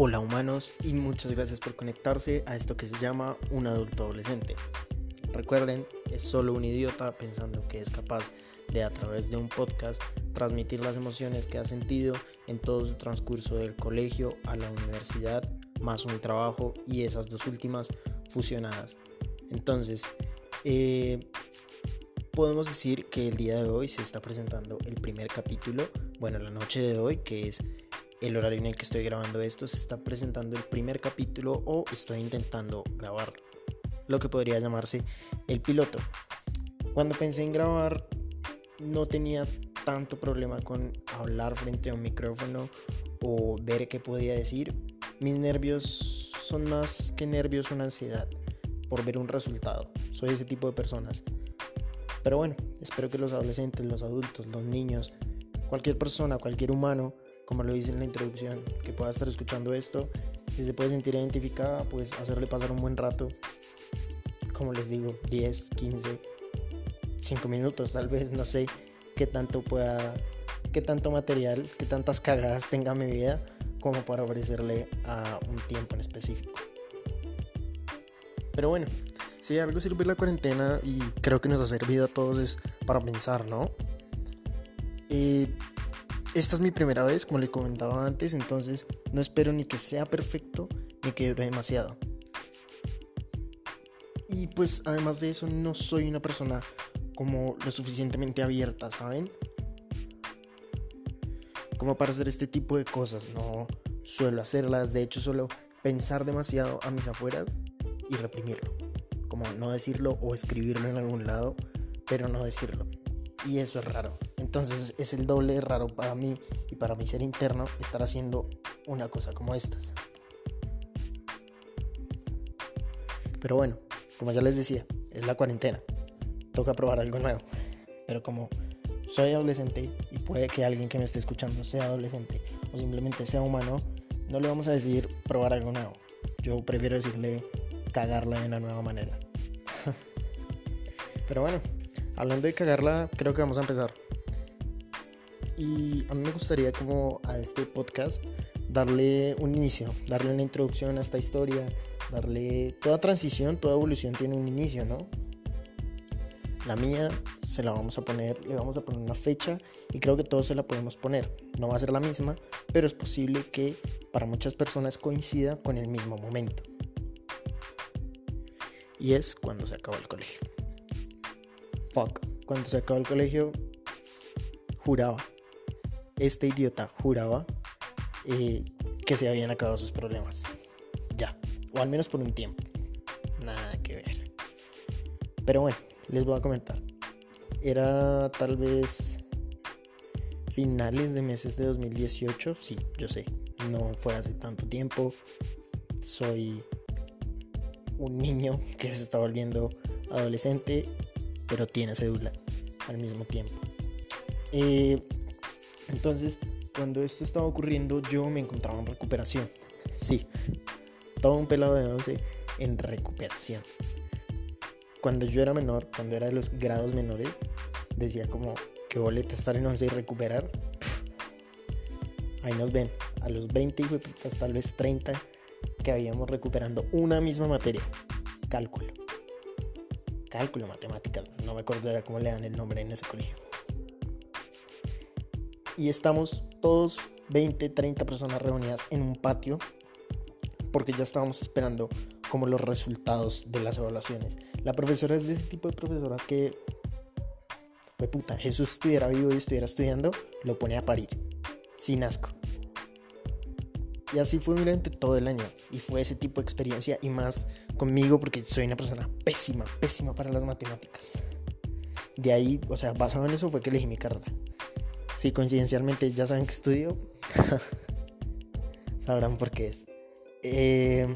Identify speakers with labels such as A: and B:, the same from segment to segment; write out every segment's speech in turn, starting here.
A: Hola humanos y muchas gracias por conectarse a esto que se llama un adulto adolescente. Recuerden, es solo un idiota pensando que es capaz de a través de un podcast transmitir las emociones que ha sentido en todo su transcurso del colegio a la universidad, más un trabajo y esas dos últimas fusionadas. Entonces, eh, podemos decir que el día de hoy se está presentando el primer capítulo, bueno, la noche de hoy, que es el horario en el que estoy grabando esto, se está presentando el primer capítulo o estoy intentando grabar lo que podría llamarse el piloto. Cuando pensé en grabar no tenía tanto problema con hablar frente a un micrófono o ver qué podía decir. Mis nervios son más que nervios, una ansiedad por ver un resultado. Soy ese tipo de personas. Pero bueno, espero que los adolescentes, los adultos, los niños, cualquier persona, cualquier humano, como lo dice en la introducción, que pueda estar escuchando esto, si se puede sentir identificada, pues hacerle pasar un buen rato, como les digo, 10, 15, 5 minutos tal vez, no sé qué tanto pueda, qué tanto material, qué tantas cagadas tenga mi vida como para ofrecerle a un tiempo en específico. Pero bueno, si algo sirve la cuarentena y creo que nos ha servido a todos es para pensar, ¿no? Eh, esta es mi primera vez, como les comentaba antes, entonces no espero ni que sea perfecto ni que dure demasiado. Y pues además de eso no soy una persona como lo suficientemente abierta, ¿saben? Como para hacer este tipo de cosas, no suelo hacerlas, de hecho suelo pensar demasiado a mis afueras y reprimirlo como no decirlo o escribirlo en algún lado, pero no decirlo. Y eso es raro. Entonces es el doble raro para mí y para mi ser interno estar haciendo una cosa como estas. Pero bueno, como ya les decía, es la cuarentena. Toca probar algo nuevo. Pero como soy adolescente y puede que alguien que me esté escuchando sea adolescente o simplemente sea humano, no le vamos a decir probar algo nuevo. Yo prefiero decirle cagarla de una nueva manera. Pero bueno, hablando de cagarla, creo que vamos a empezar. Y a mí me gustaría como a este podcast darle un inicio, darle una introducción a esta historia, darle toda transición, toda evolución tiene un inicio, ¿no? La mía se la vamos a poner, le vamos a poner una fecha y creo que todos se la podemos poner. No va a ser la misma, pero es posible que para muchas personas coincida con el mismo momento. Y es cuando se acabó el colegio cuando se acabó el colegio, juraba, este idiota juraba eh, que se habían acabado sus problemas. Ya, o al menos por un tiempo. Nada que ver. Pero bueno, les voy a comentar. Era tal vez finales de meses de 2018, sí, yo sé, no fue hace tanto tiempo. Soy un niño que se está volviendo adolescente pero tiene cédula al mismo tiempo. Eh, entonces, cuando esto estaba ocurriendo, yo me encontraba en recuperación. Sí, todo un pelado de 11 en recuperación. Cuando yo era menor, cuando era de los grados menores, decía como que boleta estar en 11 y recuperar. ahí nos ven, a los 20 y tal vez 30 que habíamos recuperando una misma materia, cálculo cálculo, matemáticas, no me acuerdo de cómo le dan el nombre en ese colegio. Y estamos todos 20, 30 personas reunidas en un patio porque ya estábamos esperando como los resultados de las evaluaciones. La profesora es de ese tipo de profesoras que, de puta, Jesús estuviera vivo y estuviera estudiando, lo pone a parir, sin asco. Y así fue durante todo el año. Y fue ese tipo de experiencia y más conmigo porque soy una persona pésima, pésima para las matemáticas. De ahí, o sea, basado en eso fue que elegí mi carrera. Si coincidencialmente ya saben que estudio, sabrán por qué es. Eh,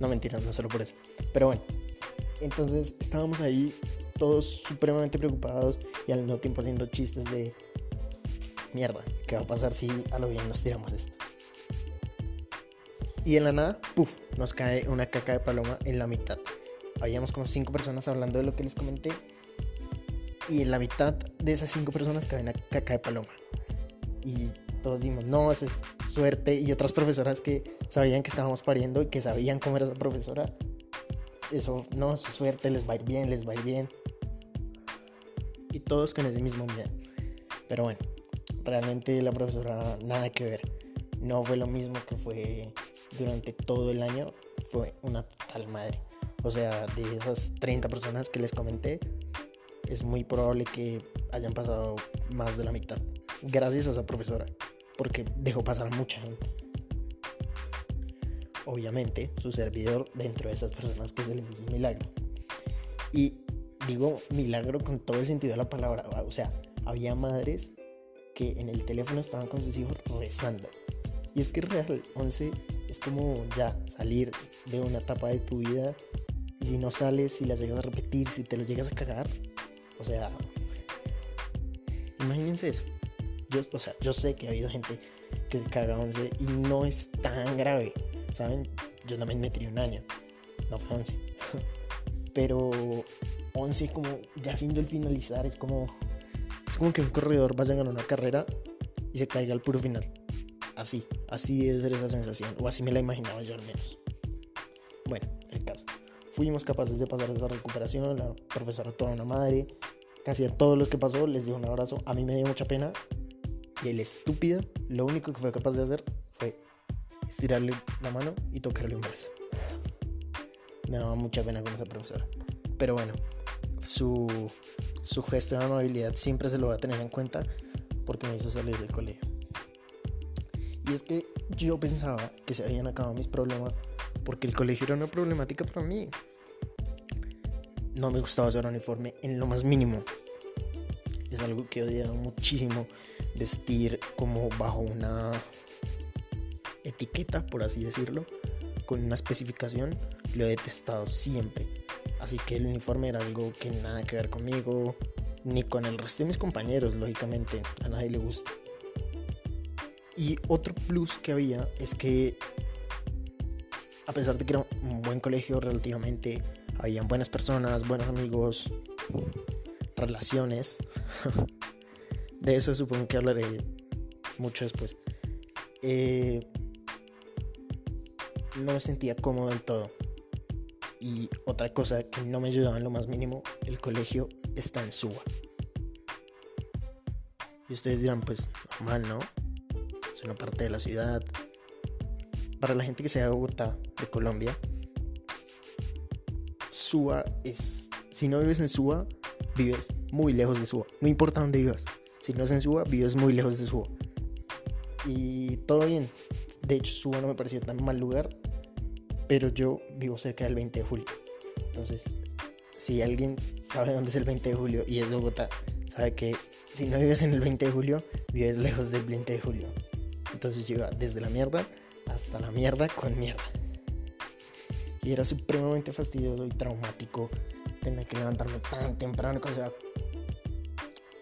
A: no mentiras, no solo por eso. Pero bueno, entonces estábamos ahí todos supremamente preocupados y al mismo tiempo haciendo chistes de mierda, ¿qué va a pasar si a lo bien nos tiramos esto? Y en la nada, puff, nos cae una caca de paloma en la mitad. Habíamos como cinco personas hablando de lo que les comenté. Y la mitad de esas cinco personas cae una caca de paloma. Y todos dimos, no, eso es suerte. Y otras profesoras que sabían que estábamos pariendo y que sabían cómo era esa profesora, eso, no, su suerte, les va a ir bien, les va a ir bien. Y todos con ese mismo miedo. Pero bueno, realmente la profesora nada que ver. No fue lo mismo que fue durante todo el año, fue una total madre. O sea, de esas 30 personas que les comenté, es muy probable que hayan pasado más de la mitad. Gracias a esa profesora, porque dejó pasar mucha gente. Obviamente, su servidor dentro de esas personas que se les hizo un milagro. Y digo milagro con todo el sentido de la palabra. O sea, había madres que en el teléfono estaban con sus hijos rezando. Y es que real, 11 es como ya salir de una etapa de tu vida y si no sales, si la llegas a repetir, si te lo llegas a cagar, o sea, imagínense eso. Yo, o sea, yo sé que ha habido gente que caga 11 y no es tan grave, ¿saben? Yo también me tiré un año, no fue 11. Pero 11 como ya siendo el finalizar es como es como que un corredor vaya a ganar una carrera y se caiga al puro final. Así, así debe ser esa sensación, o así me la imaginaba yo al menos. Bueno, el caso. Fuimos capaces de pasar esa recuperación, la profesora toda una madre, casi a todos los que pasó les dio un abrazo, a mí me dio mucha pena, y el estúpido lo único que fue capaz de hacer fue estirarle la mano y tocarle un brazo. Me daba mucha pena con esa profesora. Pero bueno, su, su gesto de amabilidad siempre se lo va a tener en cuenta porque me hizo salir del colegio. Y es que yo pensaba que se habían acabado mis problemas porque el colegio era una problemática para mí. No me gustaba usar uniforme en lo más mínimo. Es algo que he odiado muchísimo vestir como bajo una etiqueta, por así decirlo, con una especificación. Lo he detestado siempre. Así que el uniforme era algo que nada que ver conmigo, ni con el resto de mis compañeros, lógicamente, a nadie le gusta. Y otro plus que había es que, a pesar de que era un buen colegio relativamente, habían buenas personas, buenos amigos, relaciones. de eso supongo que hablaré mucho después. Eh, no me sentía cómodo del todo. Y otra cosa que no me ayudaba en lo más mínimo, el colegio está en Suba. Y ustedes dirán, pues normal, ¿no? Es una parte de la ciudad. Para la gente que sea de Bogotá, de Colombia, Suba es... Si no vives en Suba, vives muy lejos de Suba. No importa dónde vivas. Si no es en Suba, vives muy lejos de Suba. Y todo bien. De hecho, Suba no me pareció tan mal lugar pero yo vivo cerca del 20 de julio. Entonces, si alguien sabe dónde es el 20 de julio y es Bogotá, sabe que si no vives en el 20 de julio, vives lejos del 20 de julio. Entonces yo desde la mierda hasta la mierda con mierda. Y era supremamente fastidioso y traumático tener que levantarme tan temprano. O sea,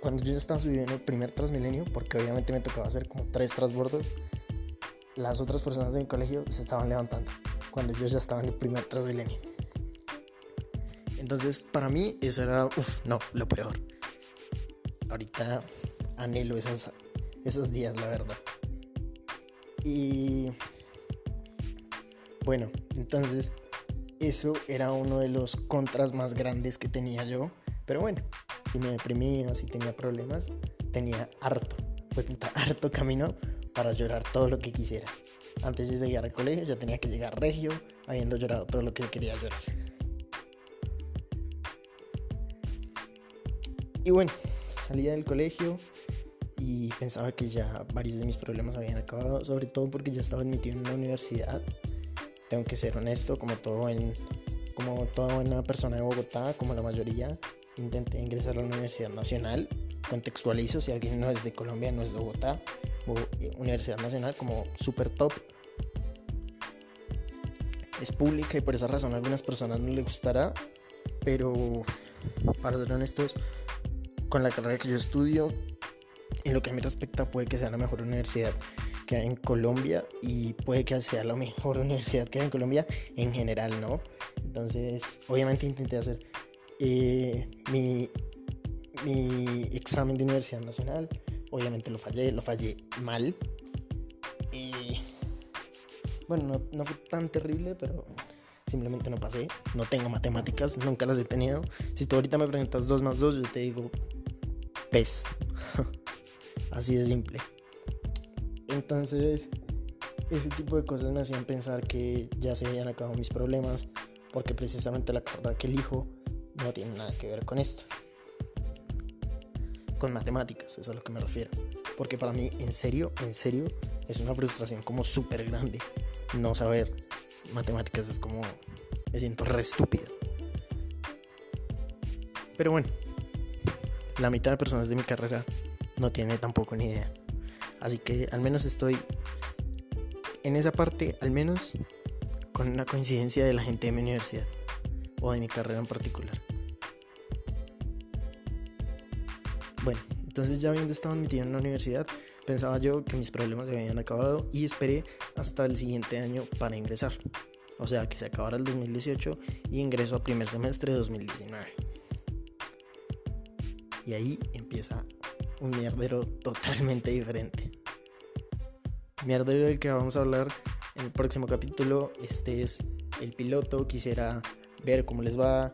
A: cuando yo estaba subiendo el primer Transmilenio, porque obviamente me tocaba hacer como tres transbordos, las otras personas de mi colegio se estaban levantando cuando yo ya estaba en el primer Transmilenio. Entonces, para mí, eso era, uff, no, lo peor. Ahorita anhelo esos, esos días, la verdad. Y bueno, entonces, eso era uno de los contras más grandes que tenía yo. Pero bueno, si me deprimía, si tenía problemas, tenía harto, pues harto camino para llorar todo lo que quisiera. Antes de llegar al colegio ya tenía que llegar regio, habiendo llorado todo lo que quería llorar. Y bueno, salía del colegio y pensaba que ya varios de mis problemas habían acabado, sobre todo porque ya estaba admitido en una universidad. Tengo que ser honesto, como todo en como toda buena persona de Bogotá, como la mayoría, intenté ingresar a la Universidad Nacional. Contextualizo, si alguien no es de Colombia, no es de Bogotá, eh, Universidad Nacional como super top. Es pública y por esa razón a algunas personas no les gustará, pero para ser honestos, con la carrera que yo estudio, en lo que a mí respecta, puede que sea la mejor universidad que hay en Colombia y puede que sea la mejor universidad que hay en Colombia en general, ¿no? Entonces, obviamente intenté hacer eh, mi, mi examen de Universidad Nacional Obviamente lo fallé, lo fallé mal, Bueno, no, no fue tan terrible, pero simplemente no pasé. No tengo matemáticas, nunca las he tenido. Si tú ahorita me preguntas 2 más 2, yo te digo pez. Así de simple. Entonces, ese tipo de cosas me hacían pensar que ya se habían acabado mis problemas, porque precisamente la carrera que elijo no tiene nada que ver con esto. Con matemáticas, es a lo que me refiero. Porque para mí, en serio, en serio, es una frustración como súper grande no saber matemáticas. Es como, me siento re estúpido. Pero bueno, la mitad de personas de mi carrera no tiene tampoco ni idea. Así que al menos estoy en esa parte, al menos con una coincidencia de la gente de mi universidad o de mi carrera en particular. Bueno, entonces ya habiendo estado admitido en la universidad, pensaba yo que mis problemas se habían acabado y esperé hasta el siguiente año para ingresar. O sea, que se acabara el 2018 y ingreso a primer semestre de 2019. Y ahí empieza un mierdero totalmente diferente. Mierdero del que vamos a hablar en el próximo capítulo. Este es el piloto. Quisiera ver cómo les va,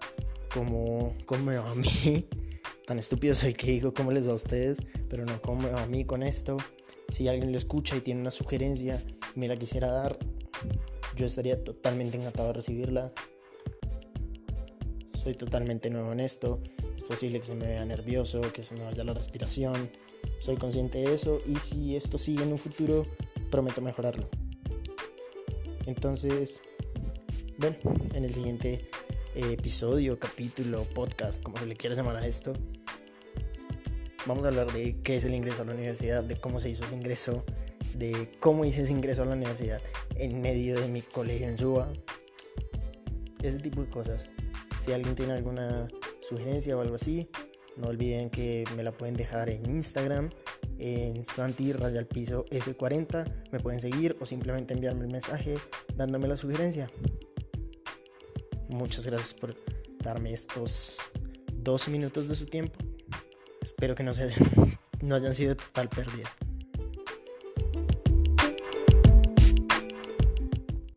A: cómo, cómo me va a mí. Tan estúpido soy que digo cómo les va a ustedes, pero no cómo me va a mí con esto. Si alguien lo escucha y tiene una sugerencia me la quisiera dar, yo estaría totalmente encantado de recibirla. Soy totalmente nuevo en esto. Posible que se me vea nervioso, que se me vaya la respiración. Soy consciente de eso y si esto sigue en un futuro, prometo mejorarlo. Entonces, bueno, en el siguiente episodio, capítulo, podcast, como se le quiera llamar a esto, vamos a hablar de qué es el ingreso a la universidad, de cómo se hizo ese ingreso, de cómo hice ese ingreso a la universidad en medio de mi colegio en Suba. Ese tipo de cosas. Si alguien tiene alguna sugerencia o algo así, no olviden que me la pueden dejar en Instagram, en Santi Raya Piso S40. Me pueden seguir o simplemente enviarme el mensaje dándome la sugerencia. Muchas gracias por darme estos 12 minutos de su tiempo. Espero que no, se, no hayan sido total pérdida.